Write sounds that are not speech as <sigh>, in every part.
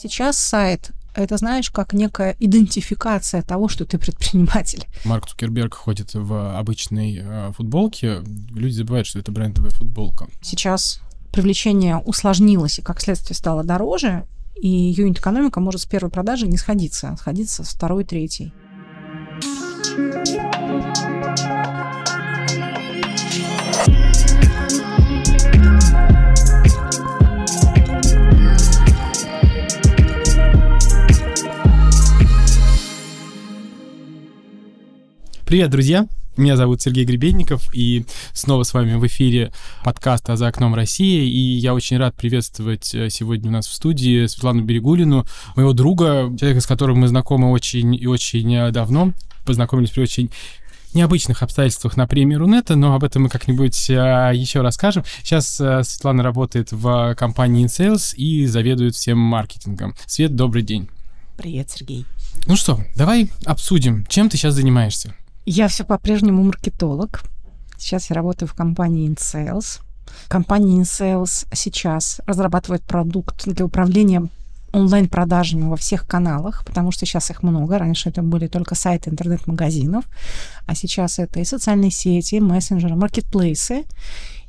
Сейчас сайт это, знаешь, как некая идентификация того, что ты предприниматель. Марк Цукерберг ходит в обычной э, футболке. Люди забывают, что это брендовая футболка. Сейчас привлечение усложнилось и, как следствие, стало дороже, и юнит-экономика может с первой продажи не сходиться, а сходиться с второй, третьей. Привет, друзья! Меня зовут Сергей Гребенников, и снова с вами в эфире подкаста «За окном России». И я очень рад приветствовать э, сегодня у нас в студии Светлану Берегулину, моего друга, человека, с которым мы знакомы очень и очень э, давно. Познакомились при очень необычных обстоятельствах на премии Рунета, но об этом мы как-нибудь а, еще расскажем. Сейчас а, Светлана работает в компании InSales и заведует всем маркетингом. Свет, добрый день. Привет, Сергей. Ну что, давай обсудим, чем ты сейчас занимаешься. Я все по-прежнему маркетолог. Сейчас я работаю в компании InSales. Компания InSales сейчас разрабатывает продукт для управления онлайн-продажами во всех каналах, потому что сейчас их много. Раньше это были только сайты интернет-магазинов, а сейчас это и социальные сети, и мессенджеры, маркетплейсы.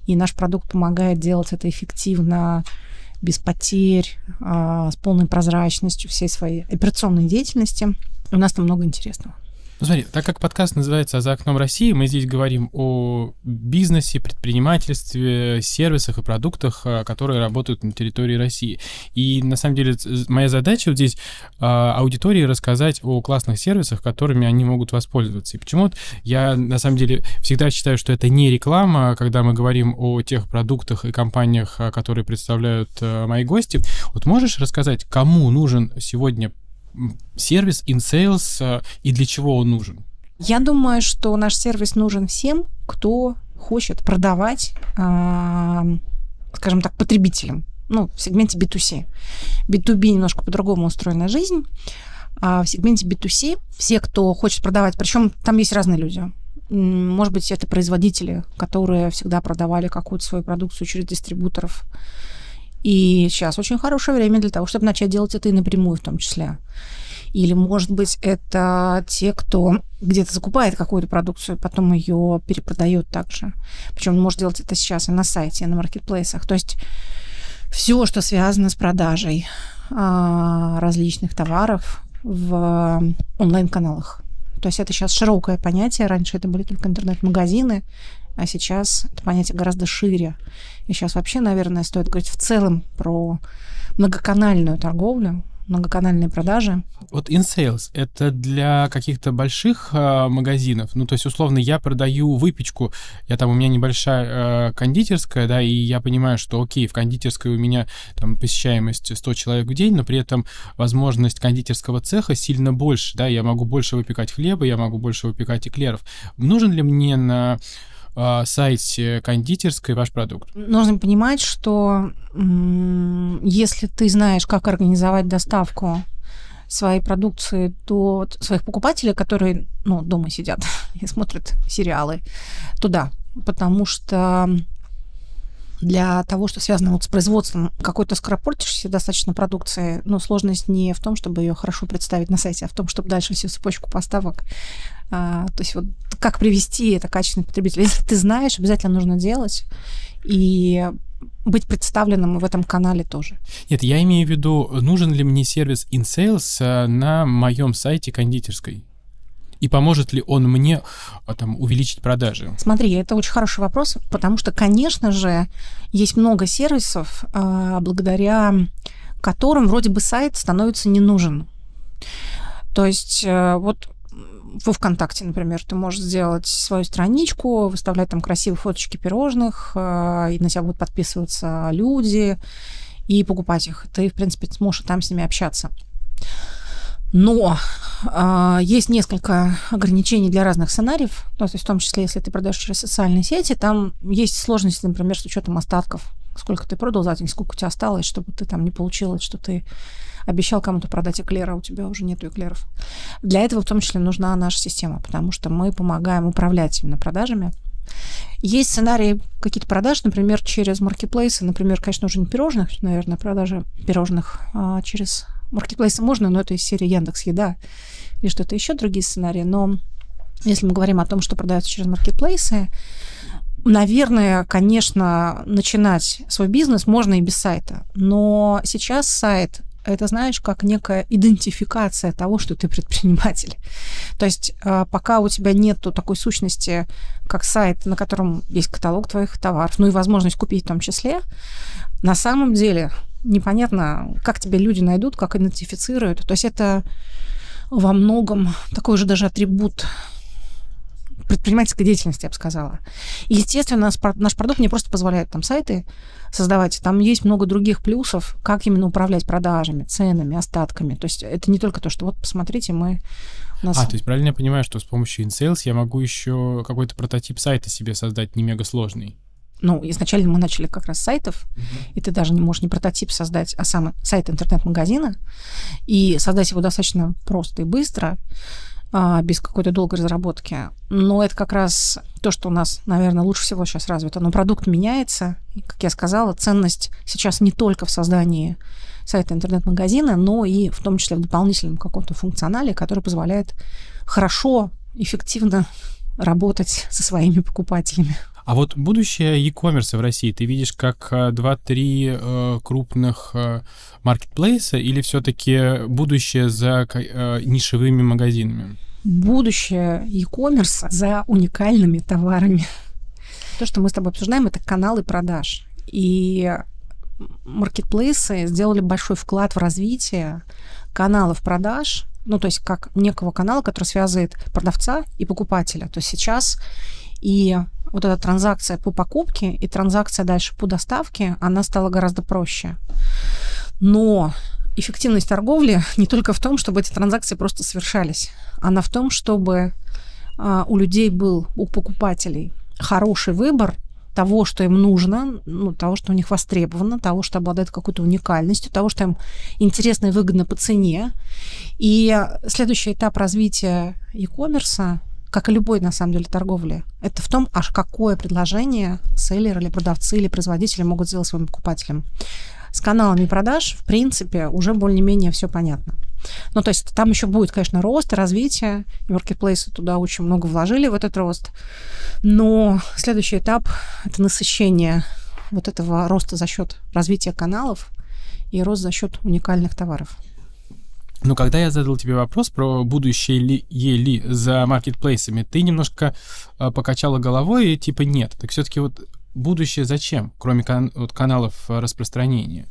И наш продукт помогает делать это эффективно, без потерь, а, с полной прозрачностью всей своей операционной деятельности. У нас там много интересного. Ну, смотри, так как подкаст называется «За окном России», мы здесь говорим о бизнесе, предпринимательстве, сервисах и продуктах, а, которые работают на территории России. И, на самом деле, моя задача вот здесь а, аудитории рассказать о классных сервисах, которыми они могут воспользоваться. И почему я, на самом деле, всегда считаю, что это не реклама, когда мы говорим о тех продуктах и компаниях, а, которые представляют мои гости. Вот можешь рассказать, кому нужен сегодня сервис InSales э, и для чего он нужен? Я думаю, что наш сервис нужен всем, кто хочет продавать, скажем так, потребителям, ну, в сегменте B2C. B2B немножко по-другому устроена жизнь, а в сегменте B2C все, кто хочет продавать, причем там есть разные люди. Может быть, это производители, которые всегда продавали какую-то свою продукцию через дистрибуторов. И сейчас очень хорошее время для того, чтобы начать делать это и напрямую в том числе. Или, может быть, это те, кто где-то закупает какую-то продукцию, потом ее перепродает также. Причем он может делать это сейчас и на сайте, и на маркетплейсах. То есть все, что связано с продажей а, различных товаров в онлайн-каналах. То есть это сейчас широкое понятие. Раньше это были только интернет-магазины, а сейчас это понятие гораздо шире. И сейчас вообще, наверное, стоит говорить в целом про многоканальную торговлю, многоканальные продажи. Вот InSales — это для каких-то больших э, магазинов? Ну, то есть, условно, я продаю выпечку, я там, у меня небольшая э, кондитерская, да, и я понимаю, что, окей, в кондитерской у меня там посещаемость 100 человек в день, но при этом возможность кондитерского цеха сильно больше, да, я могу больше выпекать хлеба, я могу больше выпекать эклеров. Нужен ли мне на э, сайте кондитерской ваш продукт? Нужно понимать, что если ты знаешь, как организовать доставку своей продукции до своих покупателей, которые ну, дома сидят <laughs> и смотрят сериалы, туда. Потому что для того, что связано вот с производством какой-то скоропортящейся достаточно продукции, но сложность не в том, чтобы ее хорошо представить на сайте, а в том, чтобы дальше всю цепочку поставок а, то есть вот как привести это качественный потребитель. Если ты знаешь, обязательно нужно делать. И быть представленным в этом канале тоже. Нет, я имею в виду, нужен ли мне сервис InSales э, на моем сайте кондитерской? И поможет ли он мне а, там, увеличить продажи? Смотри, это очень хороший вопрос, потому что, конечно же, есть много сервисов, а, благодаря которым вроде бы сайт становится не нужен. То есть э, вот во ВКонтакте, например, ты можешь сделать свою страничку, выставлять там красивые фоточки пирожных, э, и на тебя будут подписываться люди и покупать их. Ты, в принципе, сможешь там с ними общаться. Но э, есть несколько ограничений для разных сценариев, ну, то есть в том числе, если ты продаешь через социальные сети, там есть сложности, например, с учетом остатков. Сколько ты продал за день, сколько у тебя осталось, чтобы ты там не получилось, что ты обещал кому-то продать эклер, а у тебя уже нету эклеров. Для этого в том числе нужна наша система, потому что мы помогаем управлять именно продажами. Есть сценарии какие-то продаж, например, через маркетплейсы, например, конечно, уже не пирожных, наверное, продажи пирожных а через маркетплейсы можно, но это из серии Яндекс Еда или что-то еще, другие сценарии. Но если мы говорим о том, что продается через маркетплейсы, Наверное, конечно, начинать свой бизнес можно и без сайта, но сейчас сайт это, знаешь, как некая идентификация того, что ты предприниматель. То есть а, пока у тебя нет такой сущности, как сайт, на котором есть каталог твоих товаров, ну и возможность купить в том числе, на самом деле непонятно, как тебя люди найдут, как идентифицируют. То есть это во многом такой же даже атрибут предпринимательской деятельности, я бы сказала. Естественно, наш продукт не просто позволяет там сайты создавать, там есть много других плюсов, как именно управлять продажами, ценами, остатками. То есть это не только то, что вот посмотрите, мы нас... А, то есть правильно я понимаю, что с помощью InSales я могу еще какой-то прототип сайта себе создать не мега сложный? Ну, изначально мы начали как раз с сайтов, uh-huh. и ты даже не можешь не прототип создать, а сам сайт интернет-магазина, и создать его достаточно просто и быстро а, без какой-то долгой разработки. Но это как раз то, что у нас, наверное, лучше всего сейчас развито. Но продукт меняется. И, как я сказала, ценность сейчас не только в создании сайта интернет-магазина, но и в том числе в дополнительном каком-то функционале, который позволяет хорошо, эффективно работать со своими покупателями. А вот будущее e-commerce в России ты видишь как 2-3 э, э, крупных э, маркетплейса или все-таки будущее за э, нишевыми магазинами? Будущее e-commerce за уникальными товарами. То, что мы с тобой обсуждаем, это каналы продаж. И маркетплейсы сделали большой вклад в развитие каналов продаж, ну, то есть как некого канала, который связывает продавца и покупателя. То есть сейчас и вот эта транзакция по покупке и транзакция дальше по доставке, она стала гораздо проще. Но эффективность торговли <laughs> не только в том, чтобы эти транзакции просто совершались, она в том, чтобы а, у людей был, у покупателей хороший выбор того, что им нужно, ну, того, что у них востребовано, того, что обладает какой-то уникальностью, того, что им интересно и выгодно по цене. И следующий этап развития e-commerce как и любой, на самом деле, торговли, это в том, аж какое предложение селлеры или продавцы или производители могут сделать своим покупателям. С каналами продаж, в принципе, уже более-менее все понятно. Ну, то есть там еще будет, конечно, рост, развитие. И маркетплейсы туда очень много вложили в этот рост. Но следующий этап – это насыщение вот этого роста за счет развития каналов и рост за счет уникальных товаров. Но когда я задал тебе вопрос про будущее ли, ли за маркетплейсами, ты немножко э, покачала головой и типа нет. Так все-таки вот будущее зачем, кроме кан- вот каналов распространения?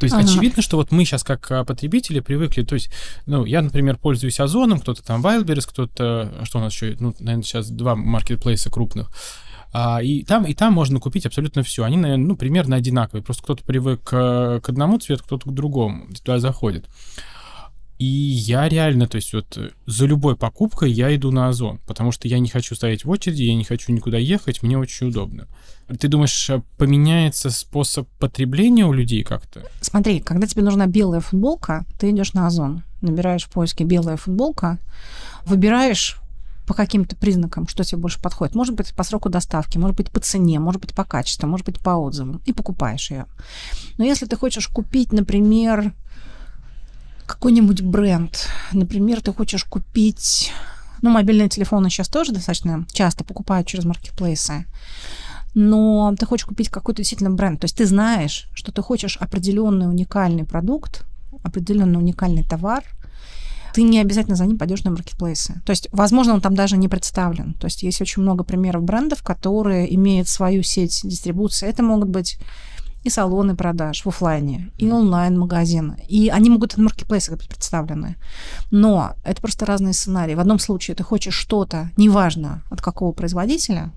То есть ага. очевидно, что вот мы сейчас как а, потребители привыкли, то есть, ну, я, например, пользуюсь Озоном, кто-то там Wildberries, кто-то, что у нас еще, ну, наверное, сейчас два маркетплейса крупных, а, и там, и там можно купить абсолютно все. Они, наверное, ну, примерно одинаковые. Просто кто-то привык к одному цвету, кто-то к другому. Туда заходит. И я реально, то есть вот э, за любой покупкой я иду на Озон, потому что я не хочу стоять в очереди, я не хочу никуда ехать, мне очень удобно. Ты думаешь, э, поменяется способ потребления у людей как-то? Смотри, когда тебе нужна белая футболка, ты идешь на Озон, набираешь в поиске белая футболка, выбираешь по каким-то признакам, что тебе больше подходит. Может быть, по сроку доставки, может быть, по цене, может быть, по качеству, может быть, по отзывам. И покупаешь ее. Но если ты хочешь купить, например, какой-нибудь бренд. Например, ты хочешь купить... Ну, мобильные телефоны сейчас тоже достаточно часто покупают через маркетплейсы. Но ты хочешь купить какой-то действительно бренд. То есть ты знаешь, что ты хочешь определенный уникальный продукт, определенный уникальный товар, ты не обязательно за ним пойдешь на маркетплейсы. То есть, возможно, он там даже не представлен. То есть есть очень много примеров брендов, которые имеют свою сеть дистрибуции. Это могут быть и салоны продаж в офлайне, и онлайн-магазины. И они могут в маркетплейсах быть представлены. Но это просто разные сценарии. В одном случае ты хочешь что-то, неважно от какого производителя,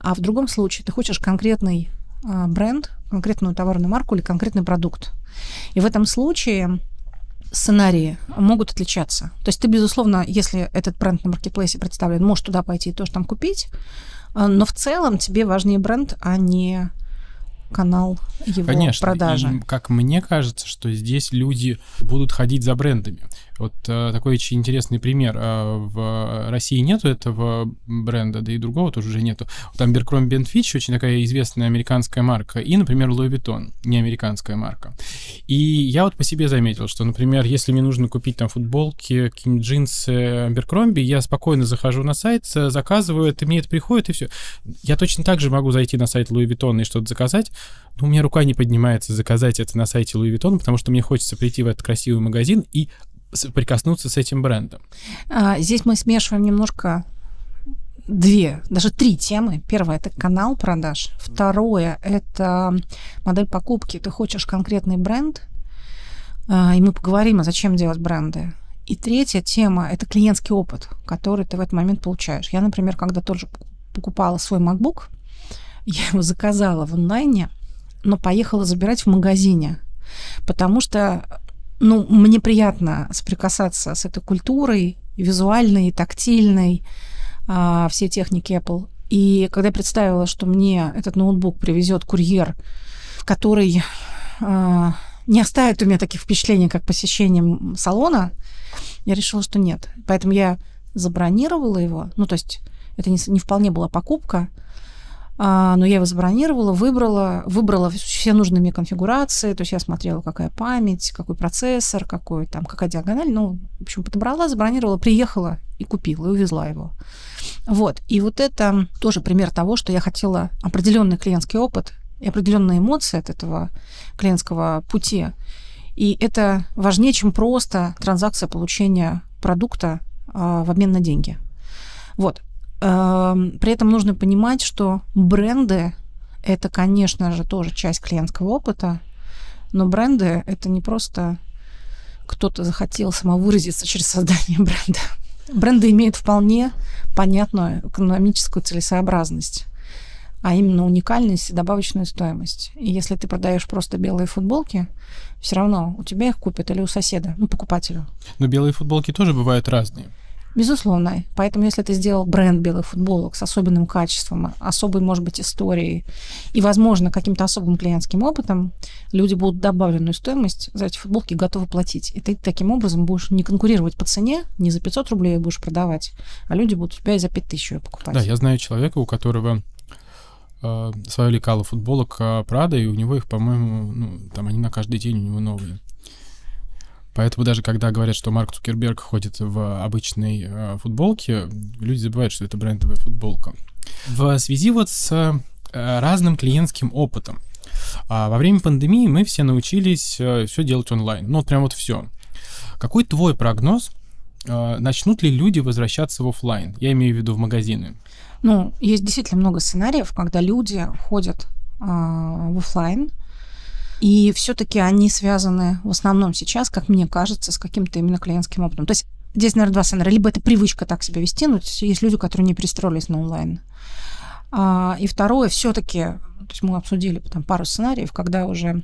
а в другом случае ты хочешь конкретный а, бренд, конкретную товарную марку или конкретный продукт. И в этом случае сценарии могут отличаться. То есть ты, безусловно, если этот бренд на маркетплейсе представлен, можешь туда пойти и тоже там купить, а, но в целом тебе важнее бренд, а не канал его Конечно, продажи. И, как мне кажется, что здесь люди будут ходить за брендами. Вот э, такой очень интересный пример. Э, в России нету этого бренда, да и другого тоже уже нету. Там Abercrombie Fitch очень такая известная американская марка, и, например, Louis Vuitton, не американская марка. И я вот по себе заметил, что, например, если мне нужно купить там футболки, какие-нибудь джинсы Abercrombie, я спокойно захожу на сайт, заказываю это, мне это приходит, и все. Я точно так же могу зайти на сайт Louis Vuitton и что-то заказать, но у меня рука не поднимается заказать это на сайте Louis Vuitton, потому что мне хочется прийти в этот красивый магазин и прикоснуться с этим брендом. А, здесь мы смешиваем немножко две, даже три темы. Первое – это канал продаж. Второе – это модель покупки. Ты хочешь конкретный бренд, а, и мы поговорим, а зачем делать бренды. И третья тема – это клиентский опыт, который ты в этот момент получаешь. Я, например, когда тоже покупала свой MacBook, <laughs> я его заказала в онлайне, но поехала забирать в магазине, потому что ну, мне приятно соприкасаться с этой культурой, визуальной, тактильной, а, все техники Apple. И когда я представила, что мне этот ноутбук привезет курьер, который а, не оставит у меня таких впечатлений, как посещение салона, я решила, что нет. Поэтому я забронировала его. Ну, то есть это не, не вполне была покупка, но я его забронировала, выбрала, выбрала все нужные мне конфигурации, то есть я смотрела, какая память, какой процессор, какой там, какая диагональ, ну, в общем, подобрала, забронировала, приехала и купила, и увезла его. Вот, и вот это тоже пример того, что я хотела определенный клиентский опыт и определенные эмоции от этого клиентского пути. И это важнее, чем просто транзакция получения продукта а, в обмен на деньги. Вот. Эм, при этом нужно понимать, что бренды это, конечно же, тоже часть клиентского опыта, но бренды это не просто кто-то захотел самовыразиться через создание <laughs> бренда. Бренды имеют вполне понятную экономическую целесообразность, а именно уникальность и добавочную стоимость. И если ты продаешь просто белые футболки, все равно у тебя их купят или у соседа, ну, покупателю. Но белые футболки тоже бывают разные. Безусловно. Поэтому, если ты сделал бренд белых футболок с особенным качеством, особой, может быть, историей и, возможно, каким-то особым клиентским опытом, люди будут добавленную стоимость за эти футболки готовы платить. И ты таким образом будешь не конкурировать по цене, не за 500 рублей будешь продавать, а люди будут у тебя и за 5000 ее покупать. Да, я знаю человека, у которого э, свое лекало футболок Прада, и у него их, по-моему, ну, там они на каждый день у него новые. Поэтому даже когда говорят, что Марк Цукерберг ходит в обычной э, футболке, люди забывают, что это брендовая футболка. В связи вот с э, разным клиентским опытом. А во время пандемии мы все научились э, все делать онлайн. Ну, вот прям вот все. Какой твой прогноз? Э, начнут ли люди возвращаться в офлайн? Я имею в виду в магазины. Ну, есть действительно много сценариев, когда люди ходят э, в офлайн, и все-таки они связаны в основном сейчас, как мне кажется, с каким-то именно клиентским опытом. То есть здесь, наверное, два сценария. Либо это привычка так себя вести, но есть люди, которые не перестроились на онлайн. А, и второе, все-таки, то есть мы обсудили там пару сценариев, когда уже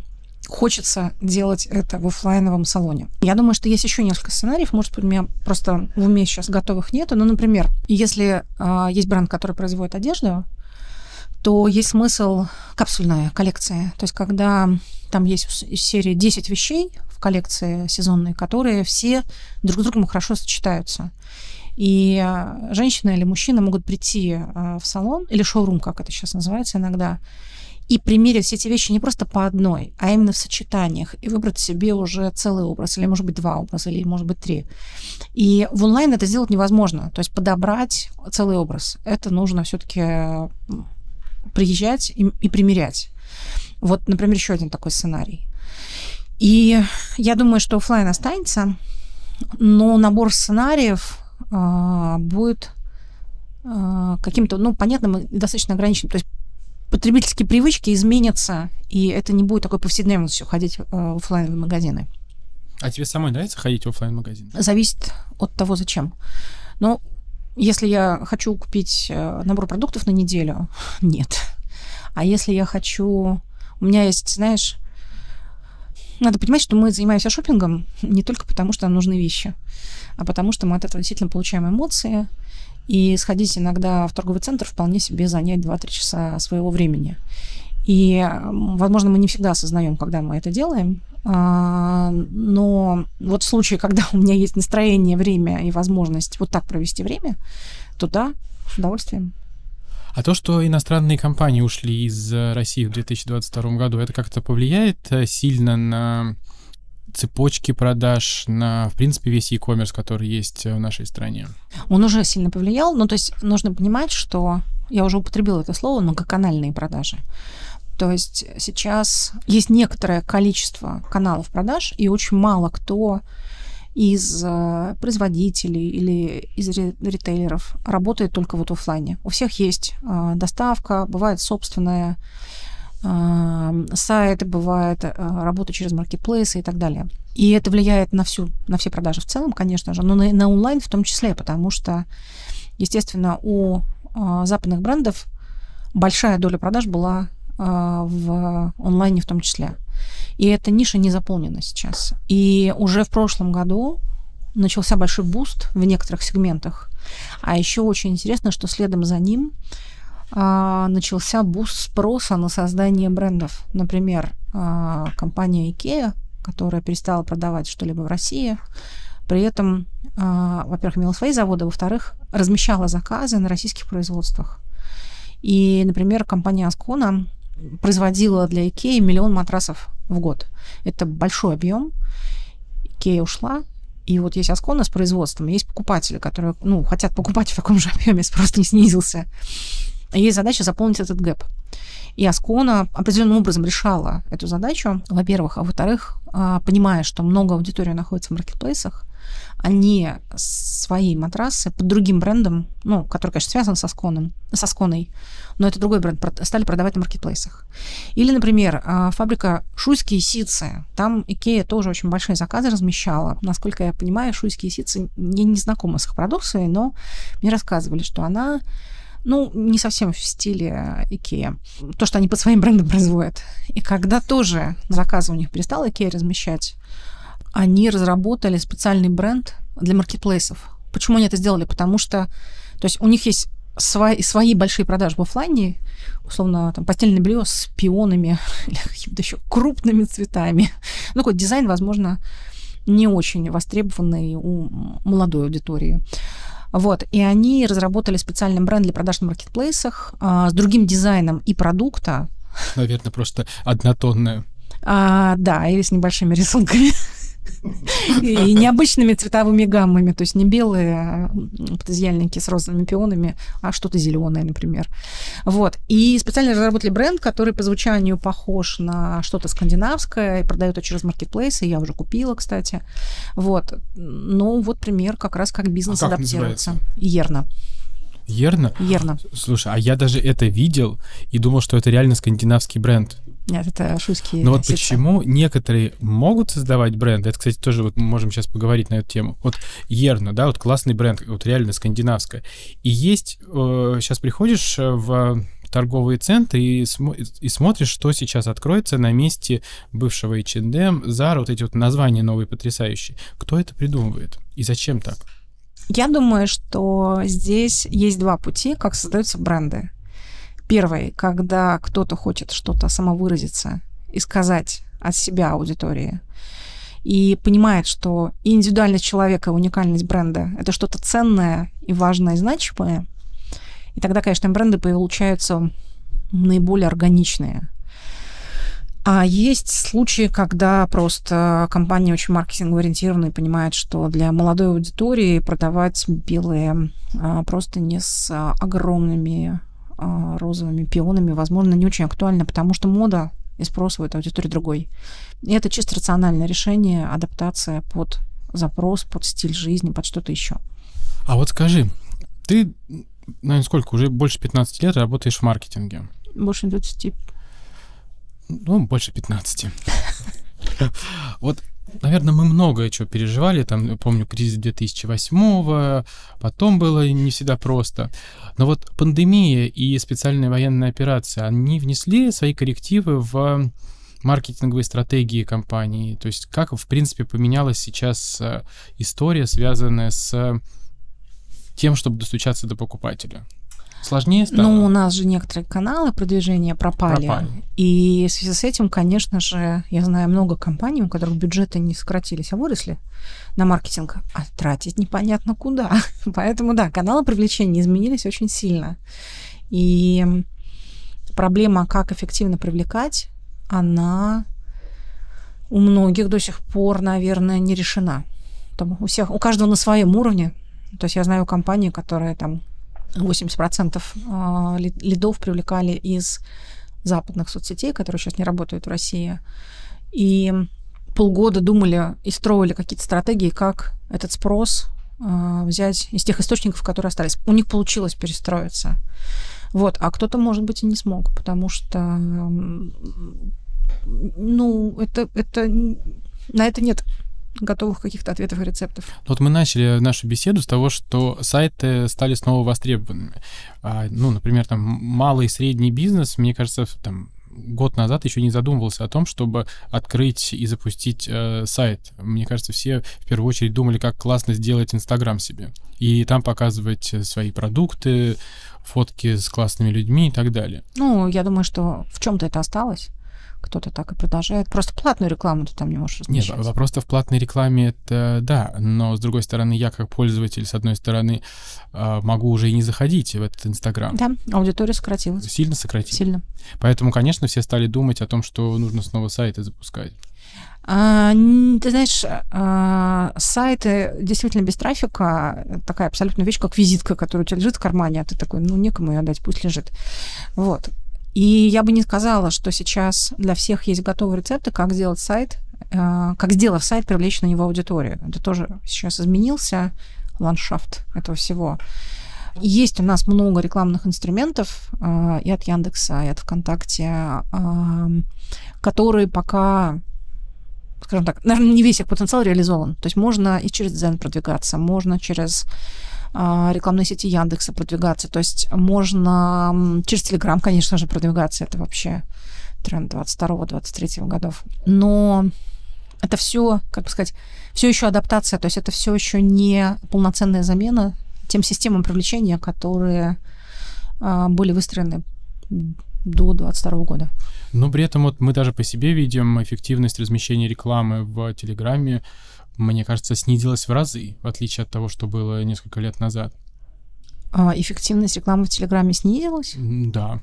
хочется делать это в офлайновом салоне. Я думаю, что есть еще несколько сценариев, может быть, у меня просто в уме сейчас готовых нету, но, например, если э, есть бренд, который производит одежду, то есть смысл капсульная коллекция. То есть когда там есть из серии 10 вещей в коллекции сезонной, которые все друг с другом хорошо сочетаются. И а, женщина или мужчина могут прийти а, в салон, или шоурум, как это сейчас называется иногда, и примерить все эти вещи не просто по одной, а именно в сочетаниях, и выбрать себе уже целый образ, или, может быть, два образа, или, может быть, три. И в онлайн это сделать невозможно. То есть подобрать целый образ. Это нужно все-таки приезжать и, и примерять. Вот, например, еще один такой сценарий. И я думаю, что офлайн останется, но набор сценариев э, будет э, каким-то, ну, понятным и достаточно ограниченным. То есть потребительские привычки изменятся, и это не будет такой повседневностью ходить э, в офлайн магазины. А тебе самой нравится ходить в офлайн магазин? Зависит от того, зачем. Но если я хочу купить э, набор продуктов на неделю, <laughs> нет. А если я хочу у меня есть, знаешь, надо понимать, что мы занимаемся шопингом <laughs> не только потому, что нам нужны вещи, а потому что мы от этого действительно получаем эмоции, и сходить иногда в торговый центр вполне себе занять 2-3 часа своего времени. И, возможно, мы не всегда осознаем, когда мы это делаем, а, но вот в случае, когда у меня есть настроение, время и возможность вот так провести время, то да, с удовольствием. А то, что иностранные компании ушли из э, России в 2022 году, это как-то повлияет э, сильно на цепочки продаж, на, в принципе, весь e-commerce, который есть в нашей стране? Он уже сильно повлиял. Ну, то есть нужно понимать, что я уже употребила это слово, многоканальные продажи. То есть сейчас есть некоторое количество каналов продаж, и очень мало кто из э, производителей или из ритейлеров работает только вот в офлайне. У всех есть э, доставка, бывает собственная э, сайты, бывает работа через маркетплейсы и так далее. И это влияет на всю, на все продажи в целом, конечно же, но на, на онлайн в том числе, потому что, естественно, у западных брендов большая доля продаж была в онлайне в том числе. И эта ниша не заполнена сейчас. И уже в прошлом году начался большой буст в некоторых сегментах. А еще очень интересно, что следом за ним а, начался буст спроса на создание брендов. Например, а, компания IKEA, которая перестала продавать что-либо в России, при этом, а, во-первых, имела свои заводы, во-вторых, размещала заказы на российских производствах. И, например, компания Аскона производила для IKEA миллион матрасов в год. Это большой объем. IKEA ушла, и вот есть Аскона с производством, есть покупатели, которые ну, хотят покупать в таком же объеме, спрос не снизился. И есть задача заполнить этот gap. И Аскона определенным образом решала эту задачу, во-первых. А во-вторых, а, понимая, что много аудитории находится в маркетплейсах, они свои матрасы под другим брендом, ну, который, конечно, связан с Асконом, с Асконой, но это другой бренд, стали продавать на маркетплейсах. Или, например, а, фабрика Шуйские ситцы. Там Икея тоже очень большие заказы размещала. Насколько я понимаю, Шуйские ситцы, я не знакома с их продукцией, но мне рассказывали, что она ну, не совсем в стиле Икея. То, что они под своим брендом производят. И когда тоже заказы у них перестала Икея размещать, они разработали специальный бренд для маркетплейсов. Почему они это сделали? Потому что то есть у них есть свои, свои большие продажи в офлайне, условно, там, постельное белье с пионами <laughs> или какими-то еще крупными цветами. Ну, какой дизайн, возможно, не очень востребованный у молодой аудитории. Вот, и они разработали специальный бренд для продаж на маркетплейсах а, с другим дизайном и продукта. Наверное, просто однотонная. А, да, или с небольшими рисунками. <laughs> И необычными цветовыми гаммами, то есть не белые а, подозьяльники с розовыми пионами, а что-то зеленое, например. Вот. И специально разработали бренд, который по звучанию похож на что-то скандинавское, и продают это через маркетплейсы, я уже купила, кстати. Вот. Ну, вот пример как раз как бизнес а как адаптируется. Ерна. Ерна? Ерна. Слушай, а я даже это видел и думал, что это реально скандинавский бренд. Нет, это шуйские Но вот сети. почему некоторые могут создавать бренды, это, кстати, тоже вот мы можем сейчас поговорить на эту тему. Вот Ерна, да, вот классный бренд, вот реально скандинавская. И есть, э, сейчас приходишь в торговые центры и, см- и смотришь, что сейчас откроется на месте бывшего H&M, Zara, вот эти вот названия новые потрясающие. Кто это придумывает и зачем так? Я думаю, что здесь есть два пути, как создаются бренды. Первый, когда кто-то хочет что-то самовыразиться и сказать от себя аудитории, и понимает, что индивидуальность человека, уникальность бренда — это что-то ценное и важное и значимое, и тогда, конечно, бренды получаются наиболее органичные. А есть случаи, когда просто компания очень маркетингово ориентированная и понимает, что для молодой аудитории продавать белые а, просто не с огромными розовыми пионами, возможно, не очень актуально, потому что мода и спрос у этой аудитории другой. И это чисто рациональное решение, адаптация под запрос, под стиль жизни, под что-то еще. А вот скажи, ты, наверное, сколько, уже больше 15 лет работаешь в маркетинге? Больше 20. Ну, больше 15. <laughs> Вот наверное, мы многое чего переживали, там, помню, кризис 2008 потом было не всегда просто. Но вот пандемия и специальная военная операция, они внесли свои коррективы в маркетинговые стратегии компании? То есть как, в принципе, поменялась сейчас э, история, связанная с тем, чтобы достучаться до покупателя? Сложнее стало? Ну, у нас же некоторые каналы продвижения пропали. Пропали. И в связи с этим, конечно же, я знаю много компаний, у которых бюджеты не сократились, а выросли на маркетинг, а тратить непонятно куда. <laughs> Поэтому, да, каналы привлечения изменились очень сильно. И проблема, как эффективно привлекать, она у многих до сих пор, наверное, не решена. Там у всех, у каждого на своем уровне. То есть я знаю компании, которые там 80% а, лидов привлекали из западных соцсетей, которые сейчас не работают в России. И полгода думали и строили какие-то стратегии, как этот спрос э, взять из тех источников, которые остались. У них получилось перестроиться. Вот, а кто-то, может быть, и не смог, потому что, ну, это, это, на это нет готовых каких-то ответов и рецептов. Вот мы начали нашу беседу с того, что сайты стали снова востребованными. А, ну, например, там малый и средний бизнес, мне кажется, там год назад еще не задумывался о том, чтобы открыть и запустить э, сайт. Мне кажется, все в первую очередь думали, как классно сделать Инстаграм себе. И там показывать свои продукты, фотки с классными людьми и так далее. Ну, я думаю, что в чем-то это осталось кто-то так и продолжает. Просто платную рекламу ты там не можешь размещать. Нет, вопрос-то в платной рекламе это да, но с другой стороны, я как пользователь, с одной стороны, а, могу уже и не заходить в этот Инстаграм. Да, аудитория сократилась. Сильно сократилась? Сильно. Поэтому, конечно, все стали думать о том, что нужно снова сайты запускать. А, ты знаешь, а, сайты действительно без трафика такая абсолютно вещь, как визитка, которая у тебя лежит в кармане, а ты такой, ну, некому ее отдать, пусть лежит. Вот. И я бы не сказала, что сейчас для всех есть готовые рецепты, как сделать сайт, э, как сделав сайт, привлечь на него аудиторию. Это тоже сейчас изменился ландшафт этого всего. Есть у нас много рекламных инструментов э, и от Яндекса, и от ВКонтакте, э, которые пока скажем так, наверное, не весь их потенциал реализован. То есть можно и через Zen продвигаться, можно через а, рекламной сети Яндекса продвигаться. То есть можно через Телеграм, конечно же, продвигаться. Это вообще тренд 22-23 годов. Но это все, как бы сказать, все еще адаптация, то есть это все еще не полноценная замена тем системам привлечения, которые а, были выстроены до 22 года. Но при этом вот мы даже по себе видим эффективность размещения рекламы в Телеграме мне кажется, снизилась в разы, в отличие от того, что было несколько лет назад. А эффективность рекламы в Телеграме снизилась? Да.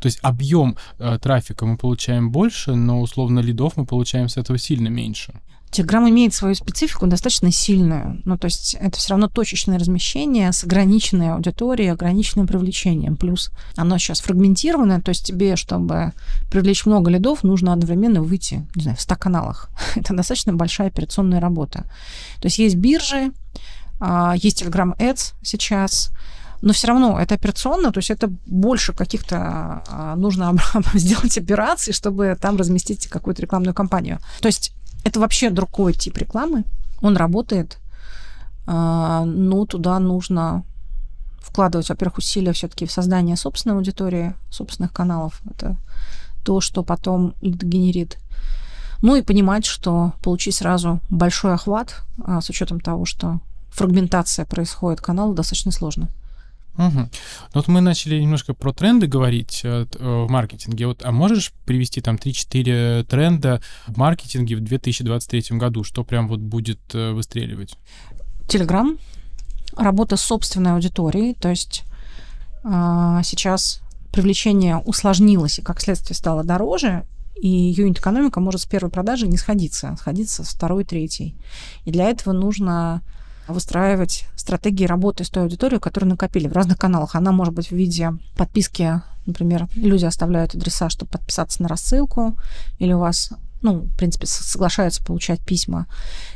То есть объем э, трафика мы получаем больше, но условно лидов мы получаем с этого сильно меньше. Telegram имеет свою специфику достаточно сильную. Ну, то есть это все равно точечное размещение с ограниченной аудиторией, ограниченным привлечением. Плюс оно сейчас фрагментированное, то есть тебе, чтобы привлечь много лидов, нужно одновременно выйти, не знаю, в 100 каналах. <laughs> это достаточно большая операционная работа. То есть есть биржи, а, есть Telegram Ads сейчас, но все равно это операционно, то есть это больше каких-то а, нужно <laughs> сделать операций, чтобы там разместить какую-то рекламную кампанию. То есть это вообще другой тип рекламы. Он работает. А, ну, туда нужно вкладывать, во-первых, усилия все-таки в создание собственной аудитории, собственных каналов. Это то, что потом генерит. Ну и понимать, что получить сразу большой охват, а, с учетом того, что фрагментация происходит канала, достаточно сложно. Угу. Вот мы начали немножко про тренды говорить э, в маркетинге. Вот, а можешь привести там 3-4 тренда в маркетинге в 2023 году? Что прям вот будет э, выстреливать? Телеграм, работа с собственной аудиторией, то есть э, сейчас привлечение усложнилось и, как следствие, стало дороже, и юнит-экономика может с первой продажи не сходиться, сходиться с второй, третьей. И для этого нужно выстраивать стратегии работы с той аудиторией, которую накопили в разных каналах. Она может быть в виде подписки, например, люди оставляют адреса, чтобы подписаться на рассылку, или у вас ну, в принципе, соглашаются получать письма.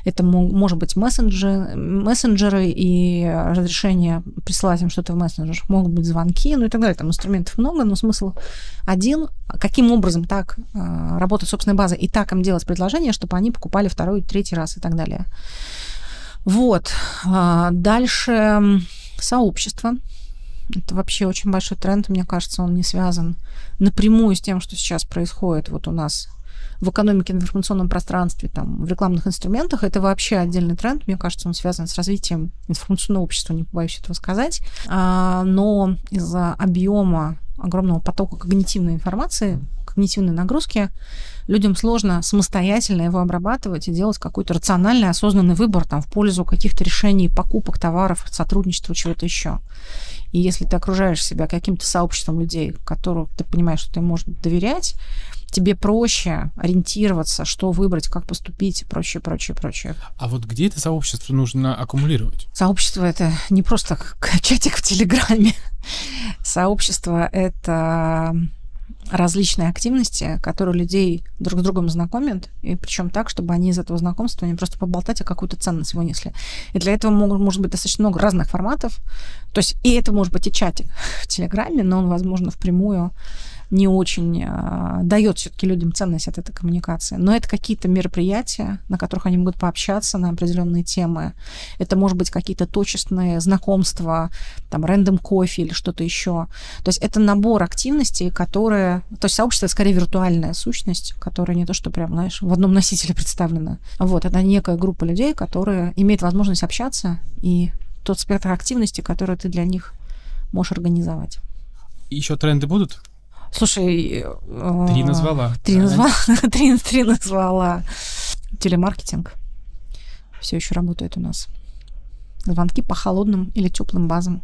Это может быть мессенджеры, мессенджеры и разрешение присылать им что-то в мессенджерах. Могут быть звонки, ну и так далее. Там инструментов много, но смысл один. Каким образом так э, работать собственной базой и так им делать предложение, чтобы они покупали второй, третий раз и так далее. Вот. А, дальше сообщество. Это вообще очень большой тренд, мне кажется, он не связан напрямую с тем, что сейчас происходит вот у нас в экономике, в информационном пространстве, там, в рекламных инструментах, это вообще отдельный тренд. Мне кажется, он связан с развитием информационного общества, не побоюсь этого сказать. А, но из-за объема огромного потока когнитивной информации, когнитивной нагрузки, людям сложно самостоятельно его обрабатывать и делать какой-то рациональный, осознанный выбор там, в пользу каких-то решений, покупок товаров, сотрудничества, чего-то еще. И если ты окружаешь себя каким-то сообществом людей, которым ты понимаешь, что ты можешь доверять, тебе проще ориентироваться, что выбрать, как поступить, и прочее, прочее, прочее. А вот где это сообщество нужно аккумулировать? Сообщество — это не просто чатик в Телеграме. <laughs> Сообщество — это различные активности, которые людей друг с другом знакомят, и причем так, чтобы они из этого знакомства не просто поболтать, а какую-то ценность вынесли. И для этого могут, может быть достаточно много разных форматов. То есть и это может быть и чатик в Телеграме, но он, возможно, впрямую не очень э, дает все-таки людям ценность от этой коммуникации. Но это какие-то мероприятия, на которых они могут пообщаться на определенные темы. Это может быть какие-то точечные знакомства, там, рандом кофе или что-то еще. То есть это набор активностей, которые... То есть сообщество — скорее виртуальная сущность, которая не то, что прям, знаешь, в одном носителе представлена. Вот, это некая группа людей, которые имеют возможность общаться и тот спектр активности, который ты для них можешь организовать. Еще тренды будут? Слушай... Три назвала. Три назвала. <laughs> три, три назвала. Телемаркетинг все еще работает у нас. Звонки по холодным или теплым базам.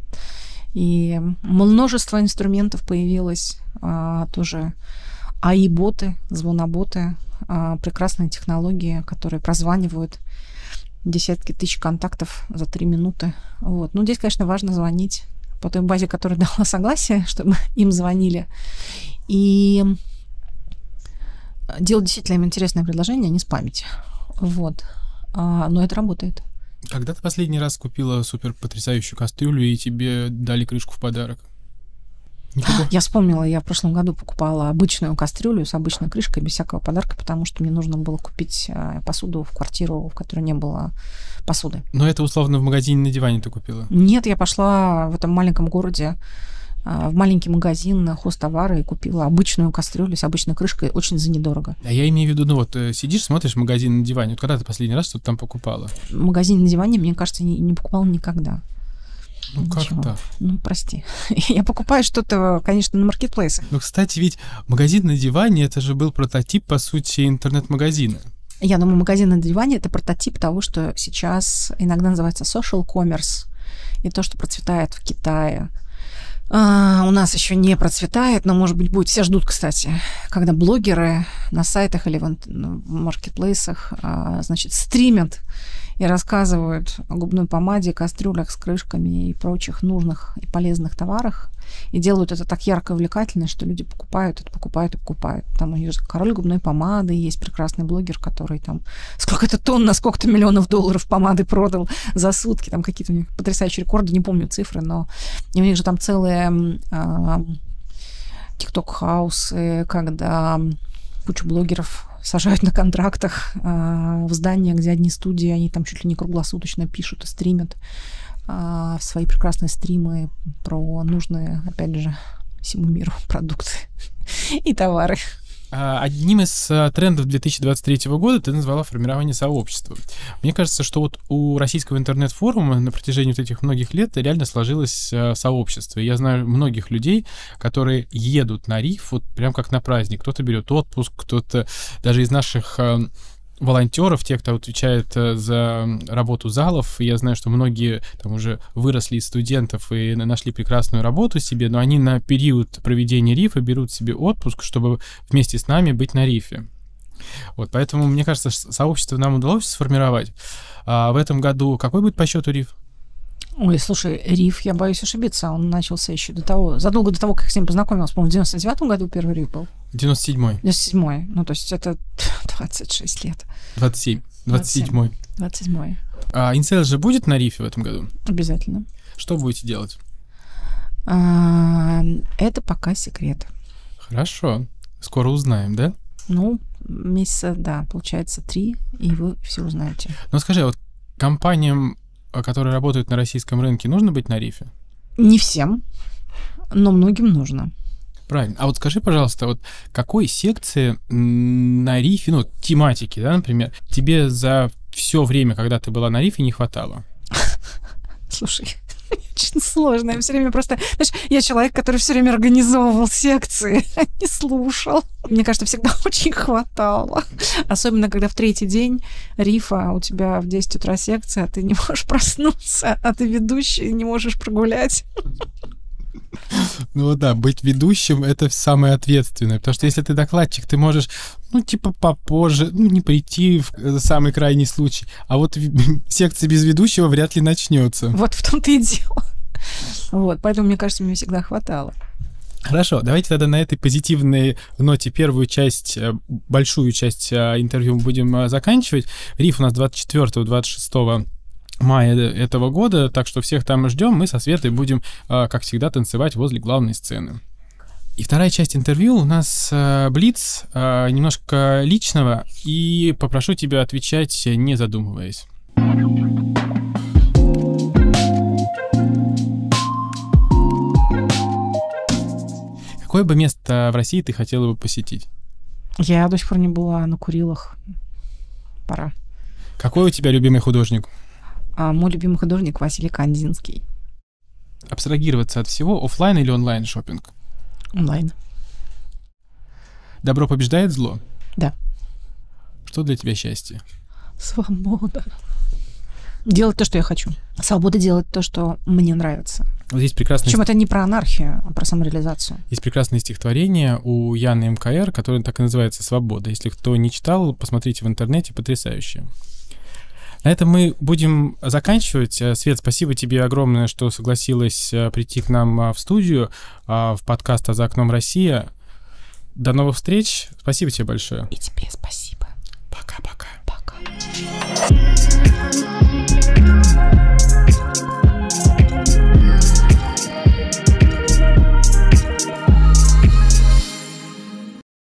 И множество инструментов появилось. А, тоже АИ-боты, звоноботы, а, прекрасные технологии, которые прозванивают десятки тысяч контактов за три минуты. Вот. Ну, здесь, конечно, важно звонить по той базе, которая <laughs> дала согласие, чтобы им звонили. И делать действительно им интересное предложение, не спамить. Вот. А, но это работает. Когда ты последний раз купила супер потрясающую кастрюлю и тебе дали крышку в подарок? Никакого? Я вспомнила, я в прошлом году покупала обычную кастрюлю с обычной крышкой, без всякого подарка, потому что мне нужно было купить а, посуду в квартиру, в которой не было посуды. Но это условно в магазине на диване ты купила? Нет, я пошла в этом маленьком городе а, в маленький магазин на хозтовары и купила обычную кастрюлю с обычной крышкой очень за недорого. А я имею в виду, ну вот э, сидишь, смотришь магазин на диване. Вот когда ты последний раз что-то там покупала? Магазин на диване, мне кажется, не, не покупала никогда. Ну как Ничего. так? Ну, прости. <laughs> Я покупаю что-то, конечно, на маркетплейсах. Ну, кстати, ведь магазин на диване, это же был прототип, по сути, интернет-магазина. Я думаю, магазин на диване — это прототип того, что сейчас иногда называется social commerce, и то, что процветает в Китае. А, у нас еще не процветает, но, может быть, будет. Все ждут, кстати, когда блогеры на сайтах или в, ну, в маркетплейсах, а, значит, стримят и рассказывают о губной помаде, кастрюлях с крышками и прочих нужных и полезных товарах. И делают это так ярко и увлекательно, что люди покупают это, покупают и покупают. Там у них король губной помады, есть прекрасный блогер, который там сколько-то тонн на сколько-то миллионов долларов помады продал за сутки. Там какие-то у них потрясающие рекорды, не помню цифры, но и у них же там целые тикток-хаусы, когда кучу блогеров сажают на контрактах э, в здания, где одни студии, они там чуть ли не круглосуточно пишут и стримят э, свои прекрасные стримы про нужные, опять же, всему миру <laughs> продукты и товары. А, одним из а, трендов 2023 года ты назвала формирование сообщества. Мне кажется, что вот у российского интернет-форума на протяжении вот этих многих лет реально сложилось а, сообщество. я знаю многих людей, которые едут на риф вот прям как на праздник. Кто-то берет отпуск, кто-то даже из наших волонтеров, тех, кто отвечает э, за работу залов. Я знаю, что многие там уже выросли из студентов и нашли прекрасную работу себе, но они на период проведения рифа берут себе отпуск, чтобы вместе с нами быть на РИФе. Вот, поэтому, мне кажется, сообщество нам удалось сформировать. А в этом году какой будет по счету РИФ? Ой, слушай, РИФ, я боюсь ошибиться, он начался еще до того, задолго до того, как я с ним познакомилась, по-моему, в 99 году первый РИФ был. 97-й. 97-й, ну, то есть это <laughs> 26 лет. 27, 27-й. 27-й. А InSales же будет на РИФе в этом году? Обязательно. Что будете делать? А, это пока секрет. Хорошо. Скоро узнаем, да? Ну, месяца, да, получается три, и вы все узнаете. Ну, скажи, вот компаниям которые работают на российском рынке, нужно быть на рифе? Не всем, но многим нужно. Правильно. А вот скажи, пожалуйста, вот какой секции на рифе, ну, тематики, да, например, тебе за все время, когда ты была на рифе, не хватало? <laughs> Слушай, <laughs> очень сложно. Я все время просто... Знаешь, я человек, который все время организовывал секции, <laughs> а не слушал. Мне кажется, всегда <laughs> очень хватало. Особенно, когда в третий день рифа у тебя в 10 утра секция, а ты не можешь проснуться, а ты ведущий не можешь прогулять. Ну да, быть ведущим — это самое ответственное, потому что если ты докладчик, ты можешь, ну, типа, попозже, ну, не прийти в э, самый крайний случай, а вот <laughs> секция без ведущего вряд ли начнется. Вот в том-то и дело. Вот, поэтому, мне кажется, мне всегда хватало. Хорошо, давайте тогда на этой позитивной ноте первую часть, э, большую часть э, интервью будем заканчивать. Риф у нас 24-26 мая этого года, так что всех там ждем. Мы со Светой будем, а, как всегда, танцевать возле главной сцены. И вторая часть интервью у нас э, Блиц, э, немножко личного, и попрошу тебя отвечать, не задумываясь. Какое бы место в России ты хотела бы посетить? Я до сих пор не была на Курилах. Пора. Какой у тебя любимый художник? А мой любимый художник Василий Кандинский. Абстрагироваться от всего офлайн или онлайн шопинг? Онлайн. Добро побеждает зло? Да. Что для тебя счастье? Свобода. Делать то, что я хочу. Свобода делать то, что мне нравится. Вот здесь прекрасное... Причем это не про анархию, а про самореализацию. Есть прекрасное стихотворение у Яны МКР, которое так и называется «Свобода». Если кто не читал, посмотрите в интернете, потрясающе. На этом мы будем заканчивать. Э, Свет, спасибо тебе огромное, что согласилась э, прийти к нам э, в студию, в подкаст «А «За окном Россия». До новых встреч. Спасибо тебе большое. И тебе спасибо. Пока-пока. Пока. -пока. Пока.